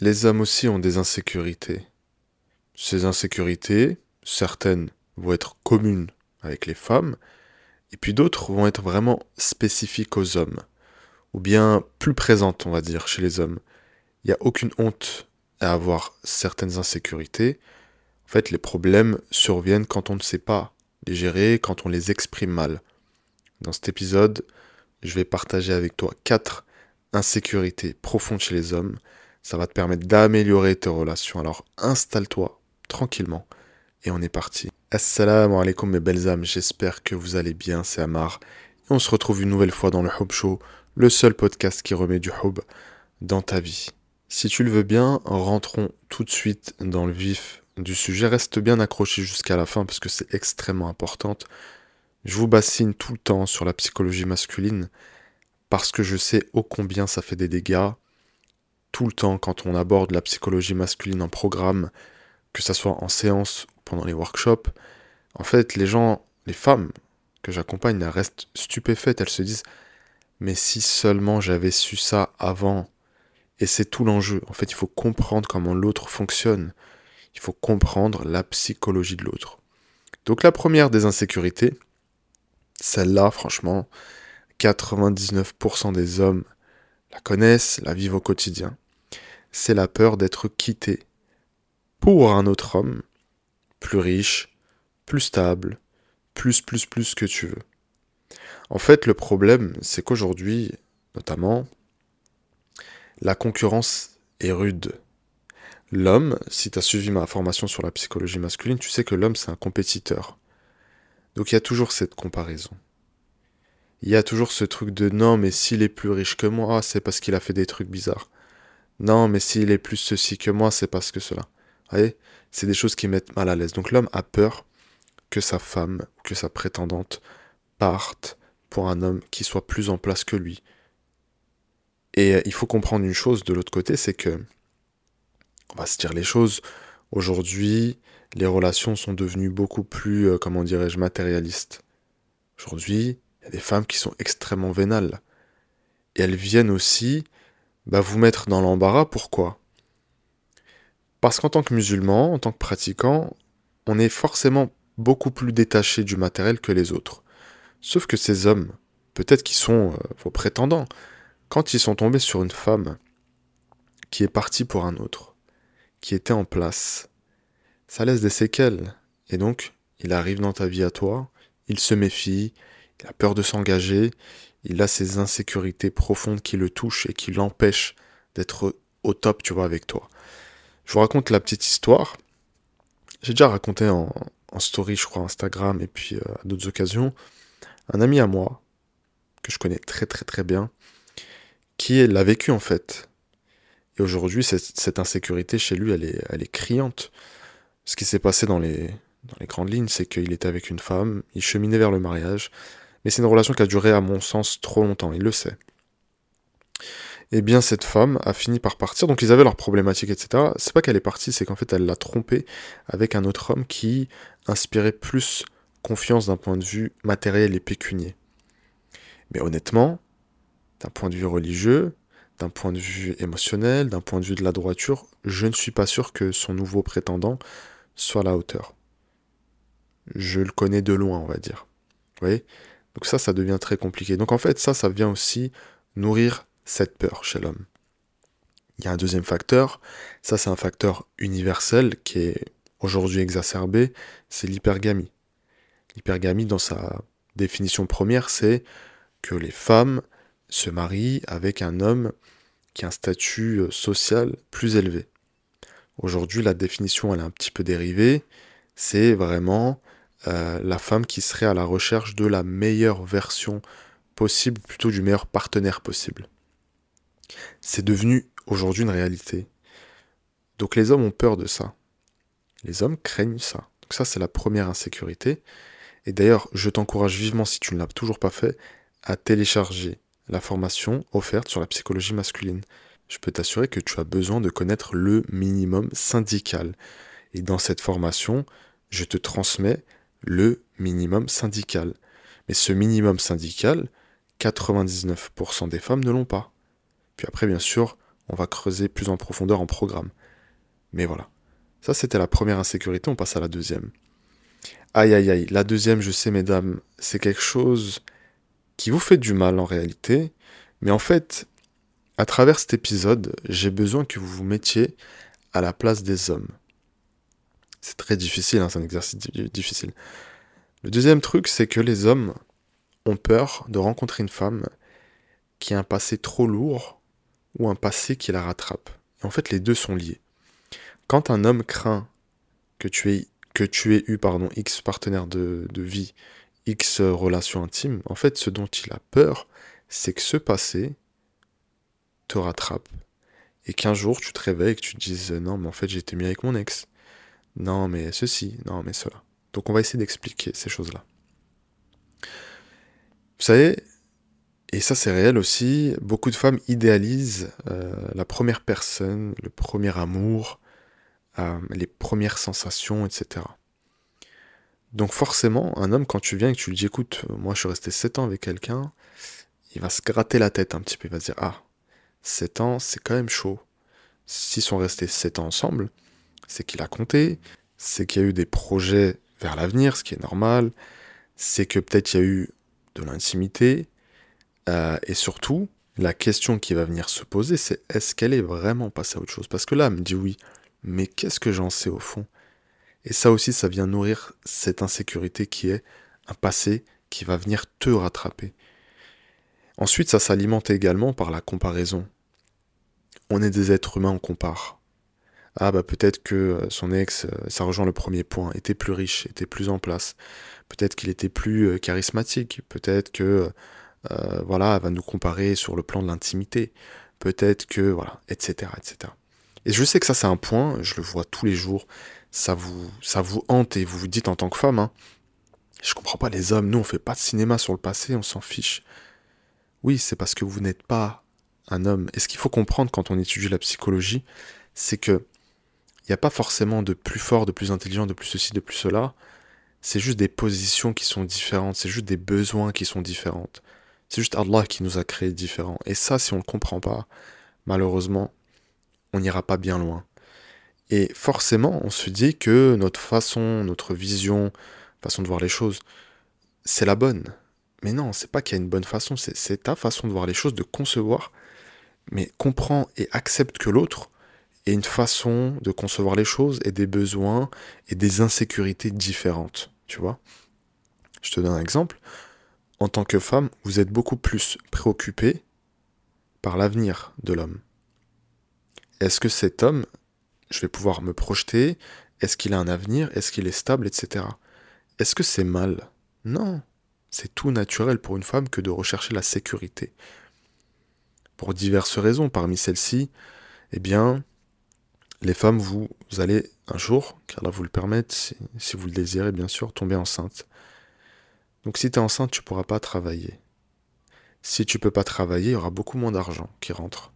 les hommes aussi ont des insécurités. Ces insécurités, certaines vont être communes avec les femmes, et puis d'autres vont être vraiment spécifiques aux hommes, ou bien plus présentes, on va dire, chez les hommes. Il n'y a aucune honte à avoir certaines insécurités. En fait, les problèmes surviennent quand on ne sait pas les gérer, quand on les exprime mal. Dans cet épisode, je vais partager avec toi quatre insécurités profondes chez les hommes. Ça va te permettre d'améliorer tes relations. Alors installe-toi tranquillement et on est parti. Assalamu alaikum mes belles âmes, j'espère que vous allez bien, c'est Amar. Et on se retrouve une nouvelle fois dans le Hub Show, le seul podcast qui remet du Hub dans ta vie. Si tu le veux bien, rentrons tout de suite dans le vif du sujet. Reste bien accroché jusqu'à la fin parce que c'est extrêmement important. Je vous bassine tout le temps sur la psychologie masculine parce que je sais ô combien ça fait des dégâts. Tout le temps quand on aborde la psychologie masculine en programme, que ça soit en séance ou pendant les workshops, en fait, les gens, les femmes que j'accompagne, elles restent stupéfaites. Elles se disent Mais si seulement j'avais su ça avant. Et c'est tout l'enjeu. En fait, il faut comprendre comment l'autre fonctionne. Il faut comprendre la psychologie de l'autre. Donc, la première des insécurités, celle-là, franchement, 99% des hommes la connaissent, la vivent au quotidien. C'est la peur d'être quitté pour un autre homme, plus riche, plus stable, plus, plus, plus que tu veux. En fait, le problème, c'est qu'aujourd'hui, notamment, la concurrence est rude. L'homme, si tu as suivi ma formation sur la psychologie masculine, tu sais que l'homme, c'est un compétiteur. Donc il y a toujours cette comparaison. Il y a toujours ce truc de non, mais s'il est plus riche que moi, c'est parce qu'il a fait des trucs bizarres. Non, mais s'il est plus ceci que moi, c'est parce que cela voyez? C'est des choses qui mettent mal à l'aise. Donc l'homme a peur que sa femme, que sa prétendante parte pour un homme qui soit plus en place que lui. Et euh, il faut comprendre une chose de l'autre côté, c'est que, on va se dire les choses, aujourd'hui, les relations sont devenues beaucoup plus, euh, comment dirais-je, matérialistes. Aujourd'hui, il y a des femmes qui sont extrêmement vénales. Et elles viennent aussi bah, vous mettre dans l'embarras. Pourquoi? Parce qu'en tant que musulman, en tant que pratiquant, on est forcément beaucoup plus détaché du matériel que les autres. Sauf que ces hommes, peut-être qu'ils sont euh, vos prétendants, quand ils sont tombés sur une femme qui est partie pour un autre, qui était en place, ça laisse des séquelles. Et donc, il arrive dans ta vie à toi, il se méfie, il a peur de s'engager, il a ses insécurités profondes qui le touchent et qui l'empêchent d'être au top, tu vois, avec toi. Je vous raconte la petite histoire. J'ai déjà raconté en, story, je crois, Instagram et puis euh, à d'autres occasions. Un ami à moi, que je connais très très très bien, qui l'a vécu en fait. Et aujourd'hui, cette, insécurité chez lui, elle est, criante. Ce qui s'est passé dans les grandes lignes, c'est qu'il était avec une femme, il cheminait vers le mariage, mais c'est une relation qui a duré, à mon sens, trop longtemps, il le sait eh bien cette femme a fini par partir. Donc ils avaient leurs problématiques, etc. C'est pas qu'elle est partie, c'est qu'en fait elle l'a trompé avec un autre homme qui inspirait plus confiance d'un point de vue matériel et pécunier. Mais honnêtement, d'un point de vue religieux, d'un point de vue émotionnel, d'un point de vue de la droiture, je ne suis pas sûr que son nouveau prétendant soit à la hauteur. Je le connais de loin, on va dire. Vous voyez? Donc ça, ça devient très compliqué. Donc en fait, ça, ça vient aussi nourrir cette peur chez l'homme. Il y a un deuxième facteur, ça c'est un facteur universel qui est aujourd'hui exacerbé, c'est l'hypergamie. L'hypergamie, dans sa définition première, c'est que les femmes se marient avec un homme qui a un statut euh, social plus élevé. Aujourd'hui, la définition, elle est un petit peu dérivée. C'est vraiment euh, la femme qui serait à la recherche de la meilleure version possible, plutôt du meilleur partenaire possible. C'est devenu aujourd'hui une réalité. Donc les hommes ont peur de ça. Les hommes craignent ça. Donc ça, c'est la première insécurité. Et d'ailleurs, je t'encourage vivement, si tu ne l'as toujours pas fait, à télécharger la formation offerte sur la psychologie masculine. Je peux t'assurer que tu as besoin de connaître le minimum syndical. Et dans cette formation, je te transmets le minimum syndical. Mais ce minimum syndical, 99% des femmes ne l'ont pas. Puis après, bien sûr, on va creuser plus en profondeur en programme. Mais voilà. Ça, c'était la première insécurité, on passe à la deuxième. Aïe, aïe, aïe. La deuxième, je sais, mesdames, c'est quelque chose qui vous fait du mal en réalité. Mais en fait, à travers cet épisode, j'ai besoin que vous vous mettiez à la place des hommes. C'est très difficile, hein, c'est un exercice difficile. Le deuxième truc, c'est que les hommes ont peur de rencontrer une femme qui a un passé trop lourd ou un passé qui la rattrape. Et en fait, les deux sont liés. Quand un homme craint que tu aies, que tu aies eu pardon, X partenaire de, de vie, X relation intime, en fait, ce dont il a peur, c'est que ce passé te rattrape et qu'un jour tu te réveilles et que tu te dises non, mais en fait, j'étais mieux avec mon ex. Non, mais ceci, non, mais cela. Donc, on va essayer d'expliquer ces choses-là. Vous savez, et ça c'est réel aussi, beaucoup de femmes idéalisent euh, la première personne, le premier amour, euh, les premières sensations, etc. Donc forcément, un homme, quand tu viens et que tu lui dis, écoute, moi je suis resté 7 ans avec quelqu'un, il va se gratter la tête un petit peu, il va se dire, ah, 7 ans, c'est quand même chaud. S'ils sont restés 7 ans ensemble, c'est qu'il a compté, c'est qu'il y a eu des projets vers l'avenir, ce qui est normal, c'est que peut-être il y a eu de l'intimité. Euh, et surtout, la question qui va venir se poser, c'est est-ce qu'elle est vraiment passée à autre chose? Parce que là, elle me dit oui, mais qu'est-ce que j'en sais au fond? Et ça aussi, ça vient nourrir cette insécurité qui est un passé qui va venir te rattraper. Ensuite, ça s'alimente également par la comparaison. On est des êtres humains, on compare. Ah bah peut-être que euh, son ex, euh, ça rejoint le premier point, était plus riche, était plus en place. Peut-être qu'il était plus euh, charismatique. Peut-être que voilà, elle va nous comparer sur le plan de l'intimité. Peut-être que voilà, etc., etc. Et je sais que ça c'est un point, je le vois tous les jours. Ça vous, ça vous hante et vous vous dites en tant que femme, hein, je comprends pas les hommes. Nous on fait pas de cinéma sur le passé, on s'en fiche. Oui, c'est parce que vous n'êtes pas un homme. Et ce qu'il faut comprendre quand on étudie la psychologie, c'est que n'y a pas forcément de plus fort, de plus intelligent, de plus ceci, de plus cela. C'est juste des positions qui sont différentes, c'est juste des besoins qui sont différents. C'est juste Allah qui nous a créés différents. Et ça, si on ne le comprend pas, malheureusement, on n'ira pas bien loin. Et forcément, on se dit que notre façon, notre vision, façon de voir les choses, c'est la bonne. Mais non, c'est pas qu'il y a une bonne façon, c'est ta façon de voir les choses, de concevoir. Mais comprends et accepte que l'autre une façon de concevoir les choses et des besoins et des insécurités différentes, tu vois. Je te donne un exemple. En tant que femme, vous êtes beaucoup plus préoccupée par l'avenir de l'homme. Est-ce que cet homme, je vais pouvoir me projeter? Est-ce qu'il a un avenir? Est-ce qu'il est stable Etc. Est-ce que c'est mal? Non. C'est tout naturel pour une femme que de rechercher la sécurité. Pour diverses raisons, parmi celles-ci, eh bien, les femmes, vous, allez un jour, car là vous le permette, si, vous le désirez bien sûr, tomber enceinte. Donc si tu es enceinte, tu ne pourras pas travailler. Si tu ne peux pas travailler, il y aura beaucoup moins d'argent qui rentre.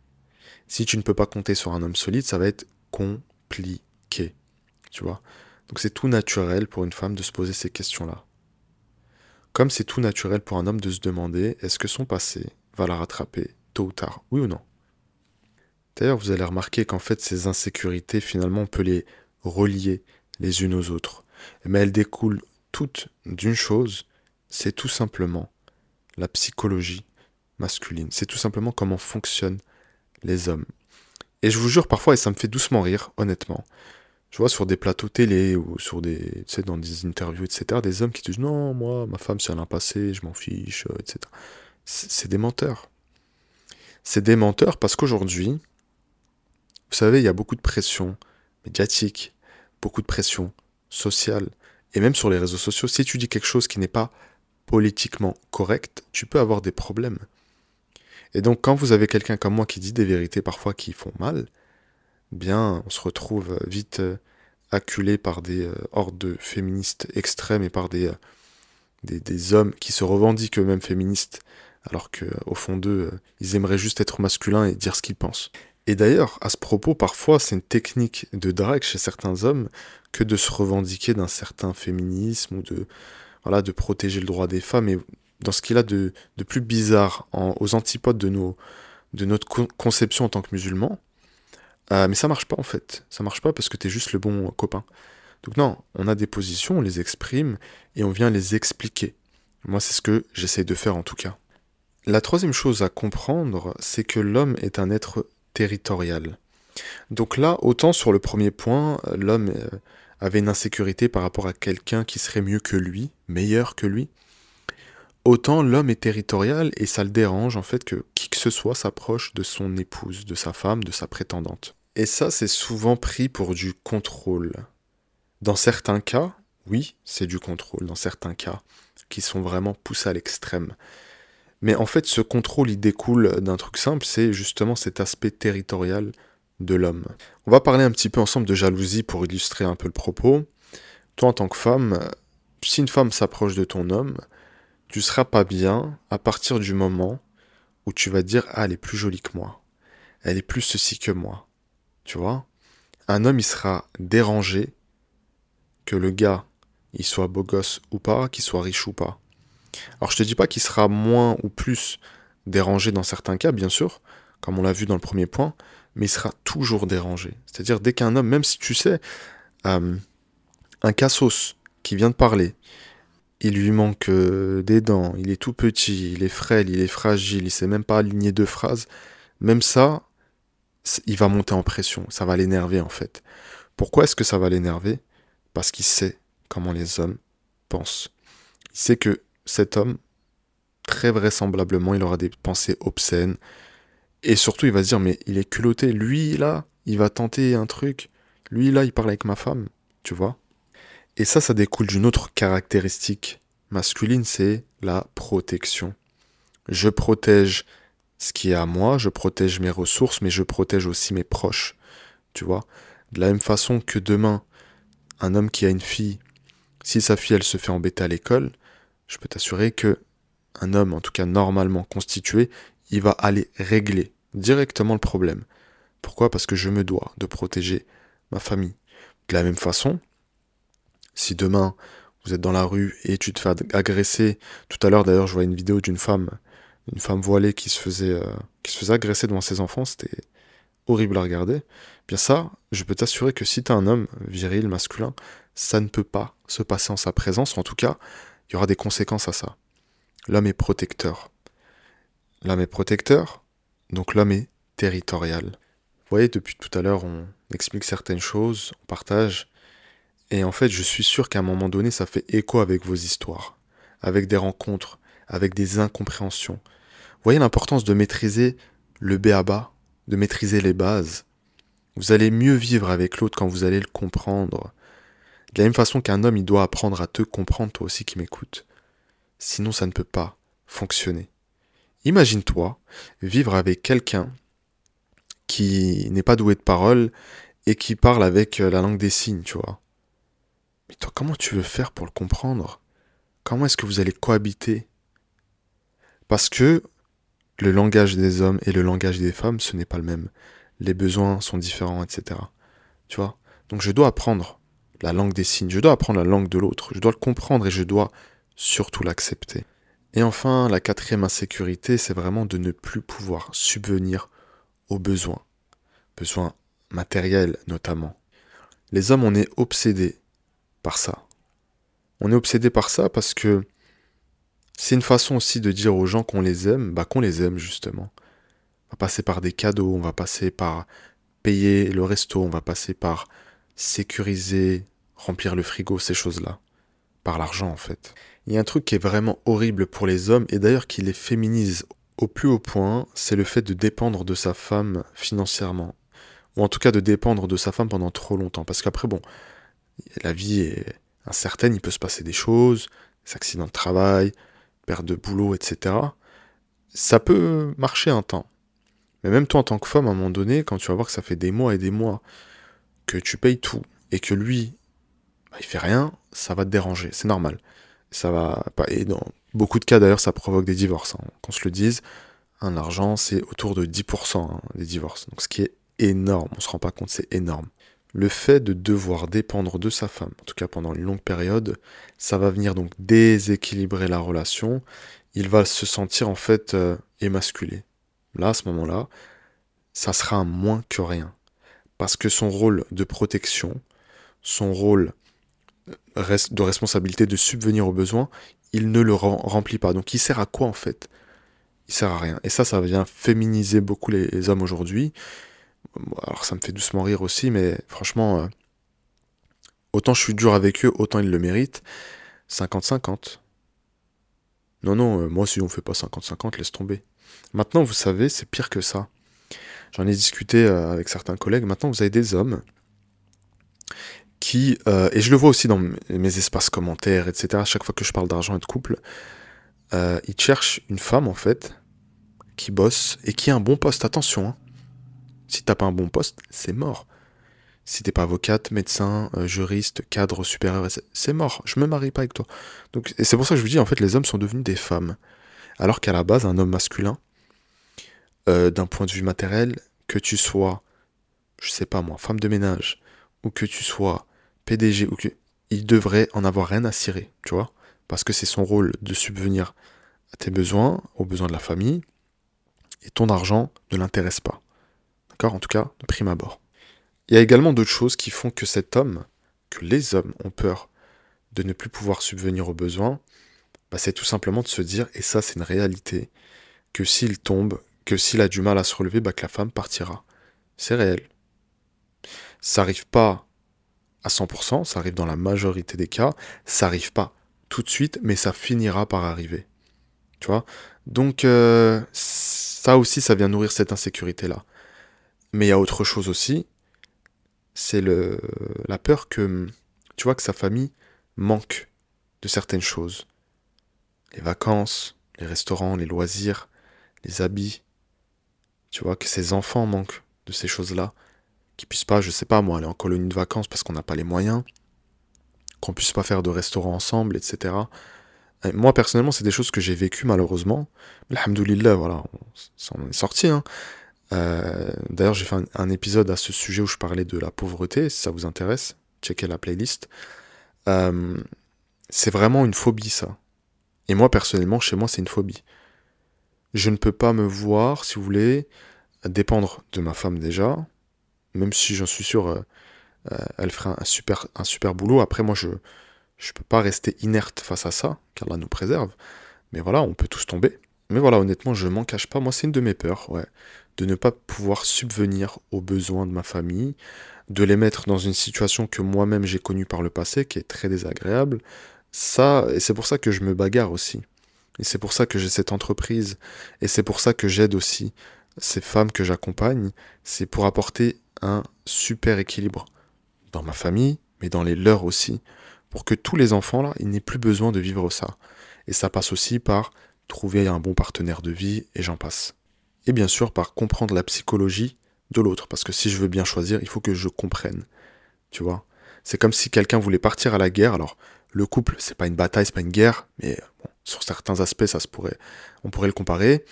Si tu ne peux pas compter sur un homme solide, ça va être compliqué. Tu vois? Donc c'est tout naturel pour une femme de se poser ces questions-là. Comme c'est tout naturel pour un homme de se demander est-ce que son passé va la rattraper tôt ou tard, oui ou non? D'ailleurs, vous allez remarquer qu'en fait, ces insécurités, finalement, on peut les relier les unes aux autres. Mais elles découlent toutes d'une chose, c'est tout simplement la psychologie masculine. C'est tout simplement comment fonctionnent les hommes. Et je vous jure, parfois, et ça me fait doucement rire, honnêtement, je vois sur des plateaux télé ou sur des, tu sais, dans des interviews, etc., des hommes qui disent non, moi, ma femme, c'est un passé, je m'en fiche, etc. C'est des menteurs. C'est des menteurs parce qu'aujourd'hui, vous savez, il y a beaucoup de pression médiatique, beaucoup de pression sociale, et même sur les réseaux sociaux. Si tu dis quelque chose qui n'est pas politiquement correct, tu peux avoir des problèmes. Et donc quand vous avez quelqu'un comme moi qui dit des vérités parfois qui font mal, bien on se retrouve vite euh, acculé par des euh, hordes féministes extrêmes et par des, euh, des, des, hommes qui se revendiquent eux-mêmes féministes, alors qu'au fond d'eux, ils aimeraient juste être masculins et dire ce qu'ils pensent. Et d'ailleurs, à ce propos, parfois, c'est une technique de drague chez certains hommes que de se revendiquer d'un certain féminisme ou de, voilà, de protéger le droit des femmes. Et dans ce qu'il a de, de plus bizarre, aux antipodes de nos, de notre conception en tant que musulman. Euh, mais ça marche pas en fait. Ça marche pas parce que tu es juste le bon copain. Donc non, on a des positions, on les exprime et on vient les expliquer. Moi, c'est ce que j'essaye de faire en tout cas. La troisième chose à comprendre, c'est que l'homme est un être territorial. Donc là, autant sur le premier point, l'homme euh, avait une insécurité par rapport à quelqu'un qui serait mieux que lui, meilleur que lui, autant l'homme est territorial et ça le dérange en fait que qui que ce soit s'approche de son épouse, de sa femme, de sa prétendante. Et ça, c'est souvent pris pour du contrôle. Dans certains cas, oui, c'est du contrôle, dans certains cas, qui sont vraiment poussés à l'extrême. Mais en fait, ce contrôle, il découle d'un truc simple, c'est justement cet aspect territorial de l'homme. On va parler un petit peu ensemble de jalousie pour illustrer un peu le propos. Toi, en tant que femme, si une femme s'approche de ton homme, tu seras pas bien à partir du moment où tu vas dire ah elle est plus jolie que moi, elle est plus ceci que moi, tu vois? Un homme il sera dérangé que le gars il soit beau gosse ou pas, qu'il soit riche ou pas. Alors je te dis pas qu'il sera moins ou plus dérangé dans certains cas, bien sûr, comme on l'a vu dans le premier point, mais il sera toujours dérangé. C'est-à-dire dès qu'un homme, même si tu sais, euh, un cassos qui vient de parler, il lui manque euh, des dents, il est tout petit, il est frêle, il est fragile, il sait même pas aligner deux phrases, même ça, il va monter en pression, ça va l'énerver en fait. Pourquoi est-ce que ça va l'énerver? Parce qu'il sait comment les hommes pensent. Il sait que cet homme, très vraisemblablement, il aura des pensées obscènes, et surtout il va se dire mais il est culotté, lui là, il va tenter un truc, lui là, il parle avec ma femme, tu vois et ça, ça découle d'une autre caractéristique masculine, c'est la protection. Je protège ce qui est à moi, je protège mes ressources, mais je protège aussi mes proches. Tu vois De la même façon que demain, un homme qui a une fille, si sa fille, elle se fait embêter à l'école, je peux t'assurer que un homme, en tout cas normalement constitué, il va aller régler directement le problème. Pourquoi? Parce que je me dois de protéger ma famille. De la même façon, si demain vous êtes dans la rue et tu te fais agresser, tout à l'heure d'ailleurs je vois une vidéo d'une femme, une femme voilée qui se faisait, euh, qui se faisait agresser devant ses enfants, c'était horrible à regarder. Bien ça, je peux t'assurer que si tu es un homme viril, masculin, ça ne peut pas se passer en sa présence, en tout cas, il y aura des conséquences à ça. L'homme est protecteur. L'homme est protecteur, donc l'homme est territorial. Vous voyez, depuis tout à l'heure, on explique certaines choses, on partage, et en fait, je suis sûr qu'à un moment donné, ça fait écho avec vos histoires, avec des rencontres, avec des incompréhensions. Vous voyez l'importance de maîtriser le béaba, de maîtriser les bases. Vous allez mieux vivre avec l'autre quand vous allez le comprendre. De la même façon qu'un homme, il doit apprendre à te comprendre, toi aussi qui m'écoutes. Sinon, ça ne peut pas fonctionner. Imagine-toi vivre avec quelqu'un qui n'est pas doué de parole et qui parle avec la langue des signes, tu vois. Mais toi, comment tu veux faire pour le comprendre? Comment est-ce que vous allez cohabiter? Parce que le langage des hommes et le langage des femmes, ce n'est pas le même. Les besoins sont différents, etc. Tu vois? Donc je dois apprendre la langue des signes, je dois apprendre la langue de l'autre, je dois le comprendre et je dois surtout l'accepter. Et enfin, la quatrième insécurité, c'est vraiment de ne plus pouvoir subvenir aux besoins. Besoins matériels notamment. Les hommes, on est obsédés par ça. On est obsédé par ça parce que c'est une façon aussi de dire aux gens qu'on les aime, bah qu'on les aime justement. On va passer par des cadeaux, on va passer par payer le resto, on va passer par sécuriser, remplir le frigo, ces choses-là. Par l'argent en fait. Il y a un truc qui est vraiment horrible pour les hommes et d'ailleurs qui les féminise au plus haut point, c'est le fait de dépendre de sa femme financièrement. Ou en tout cas de dépendre de sa femme pendant trop longtemps. Parce qu'après, bon, la vie est incertaine, il peut se passer des choses, des accidents de travail, perte de boulot, etc. Ça peut marcher un temps. Mais même toi en tant que femme, à un moment donné, quand tu vas voir que ça fait des mois et des mois que tu payes tout et que lui, bah, il fait rien, ça va te déranger, c'est normal. Ça va pas. Et dans beaucoup de cas d'ailleurs, ça provoque des divorces. Hein. Qu'on se le dise, un argent, c'est autour de 10% hein, des divorces. Donc ce qui est énorme, on se rend pas compte, c'est énorme le fait de devoir dépendre de sa femme, en tout cas pendant une longue période, ça va venir donc déséquilibrer la relation. Il va se sentir en fait euh, émasculé, là, à ce moment-là, ça sera moins que rien. Parce que son rôle de protection, son rôle de responsabilité de subvenir aux besoins, il ne le remplit pas. Donc il sert à quoi en fait? Il sert à rien. Et ça, ça vient féminiser beaucoup les, hommes aujourd'hui. Alors ça me fait doucement rire aussi, mais franchement, euh, autant je suis dur avec eux, autant ils le méritent. 50-50. Non, non, euh, moi si on fait pas 50-50, laisse tomber. Maintenant, vous savez, c'est pire que ça. J'en ai discuté euh, avec certains collègues. Maintenant, vous avez des hommes euh, et je le vois aussi dans mes espaces commentaires, etc., à chaque fois que je parle d'argent et de couple, euh, ils cherchent une femme, en fait, qui bosse et qui a un bon poste. Attention, hein. si t'as pas un bon poste, c'est mort. Si t'es pas avocate, médecin, juriste, cadre supérieur, c'est mort. Je me marie pas avec toi. Donc, et c'est pour ça que je vous dis, en fait, les hommes sont devenus des femmes. Alors qu'à la base, un homme masculin, euh, d'un point de vue matériel, que tu sois, je sais pas moi, femme de ménage, ou que tu sois PDG, ou que il devrait en avoir rien à cirer, tu vois, parce que c'est son rôle de subvenir à tes besoins, aux besoins de la famille, et ton argent ne l'intéresse pas. D'accord? En tout cas, de prime abord. Il y a également d'autres choses qui font que cet homme, que les hommes ont peur de ne plus pouvoir subvenir aux besoins, bah c'est tout simplement de se dire, et ça c'est une réalité, que s'il tombe, que s'il a du mal à se relever, bah, que la femme partira. C'est réel. Ça arrive pas à 100%, ça arrive dans la majorité des cas, ça arrive pas tout de suite, mais ça finira par arriver. Tu vois? Donc euh, ça aussi, ça vient nourrir cette insécurité-là. Mais il y a autre chose aussi, c'est la peur que, tu vois, que sa famille manque de certaines choses. Les vacances, les restaurants, les loisirs, les habits, tu vois, que ses enfants manquent de ces choses-là, qu'ils puissent pas, je sais pas moi, aller en colonie de vacances parce qu'on n'a pas les moyens, qu'on puisse pas faire de restaurant ensemble, etc. moi personnellement, c'est des choses que j'ai vécues malheureusement. Alhamdoulilah, voilà, ça en est sorti. Hein. Euh, d'ailleurs, j'ai fait un, épisode à ce sujet où je parlais de la pauvreté. Si ça vous intéresse, checkez la playlist. Euh, c'est vraiment une phobie, ça. Et moi, personnellement, chez moi, c'est une phobie. Je ne peux pas me voir, si vous voulez, dépendre de ma femme déjà, même si j'en suis sûr, euh, euh, elle fera un super, un super boulot. Après, moi, je ne peux pas rester inerte face à ça, car là nous préserve. Mais voilà, on peut tous tomber. Mais voilà, honnêtement, je m'en cache pas. Moi, c'est une de mes peurs, ouais. De ne pas pouvoir subvenir aux besoins de ma famille, de les mettre dans une situation que moi-même j'ai connue par le passé, qui est très désagréable. Ça, et c'est pour ça que je me bagarre aussi. Et c'est pour ça que j'ai cette entreprise. Et c'est pour ça que j'aide aussi ces femmes que j'accompagne. C'est pour apporter un super équilibre dans ma famille, mais dans les leurs aussi. Pour que tous les enfants, là, ils n'aient plus besoin de vivre ça. Et ça passe aussi par trouver un bon partenaire de vie, et j'en passe. Et bien sûr par comprendre la psychologie de l'autre. Parce que si je veux bien choisir, il faut que je comprenne. Tu vois? C'est comme si quelqu'un voulait partir à la guerre. Alors, le couple, c'est pas une bataille, c'est pas une guerre, mais sur certains aspects, ça se pourrait, on pourrait le comparer.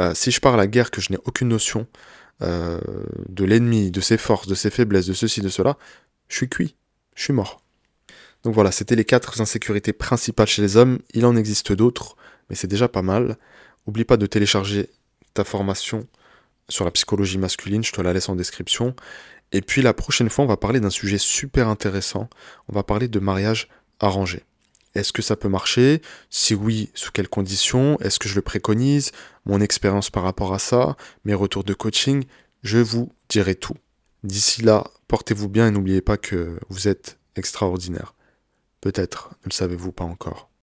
Euh, si je pars à la guerre, que je n'ai aucune notion euh, de l'ennemi, de ses forces, de ses faiblesses, de ceci, de cela, je suis cuit, je suis mort. Donc voilà, c'était les quatre insécurités principales chez les hommes. Il en existe d'autres, mais c'est déjà pas mal. Oublie pas de télécharger ta formation sur la psychologie masculine, je te la laisse en description. Et puis la prochaine fois, on va parler d'un sujet super intéressant. On va parler de mariage arrangé. Est-ce que ça peut marcher? Si oui, sous quelles conditions? Est-ce que je le préconise? Mon expérience par rapport à ça Mes retours de coaching Je vous dirai tout. D'ici là, portez-vous bien et n'oubliez pas que vous êtes extraordinaire. Peut-être, ne le savez-vous pas encore.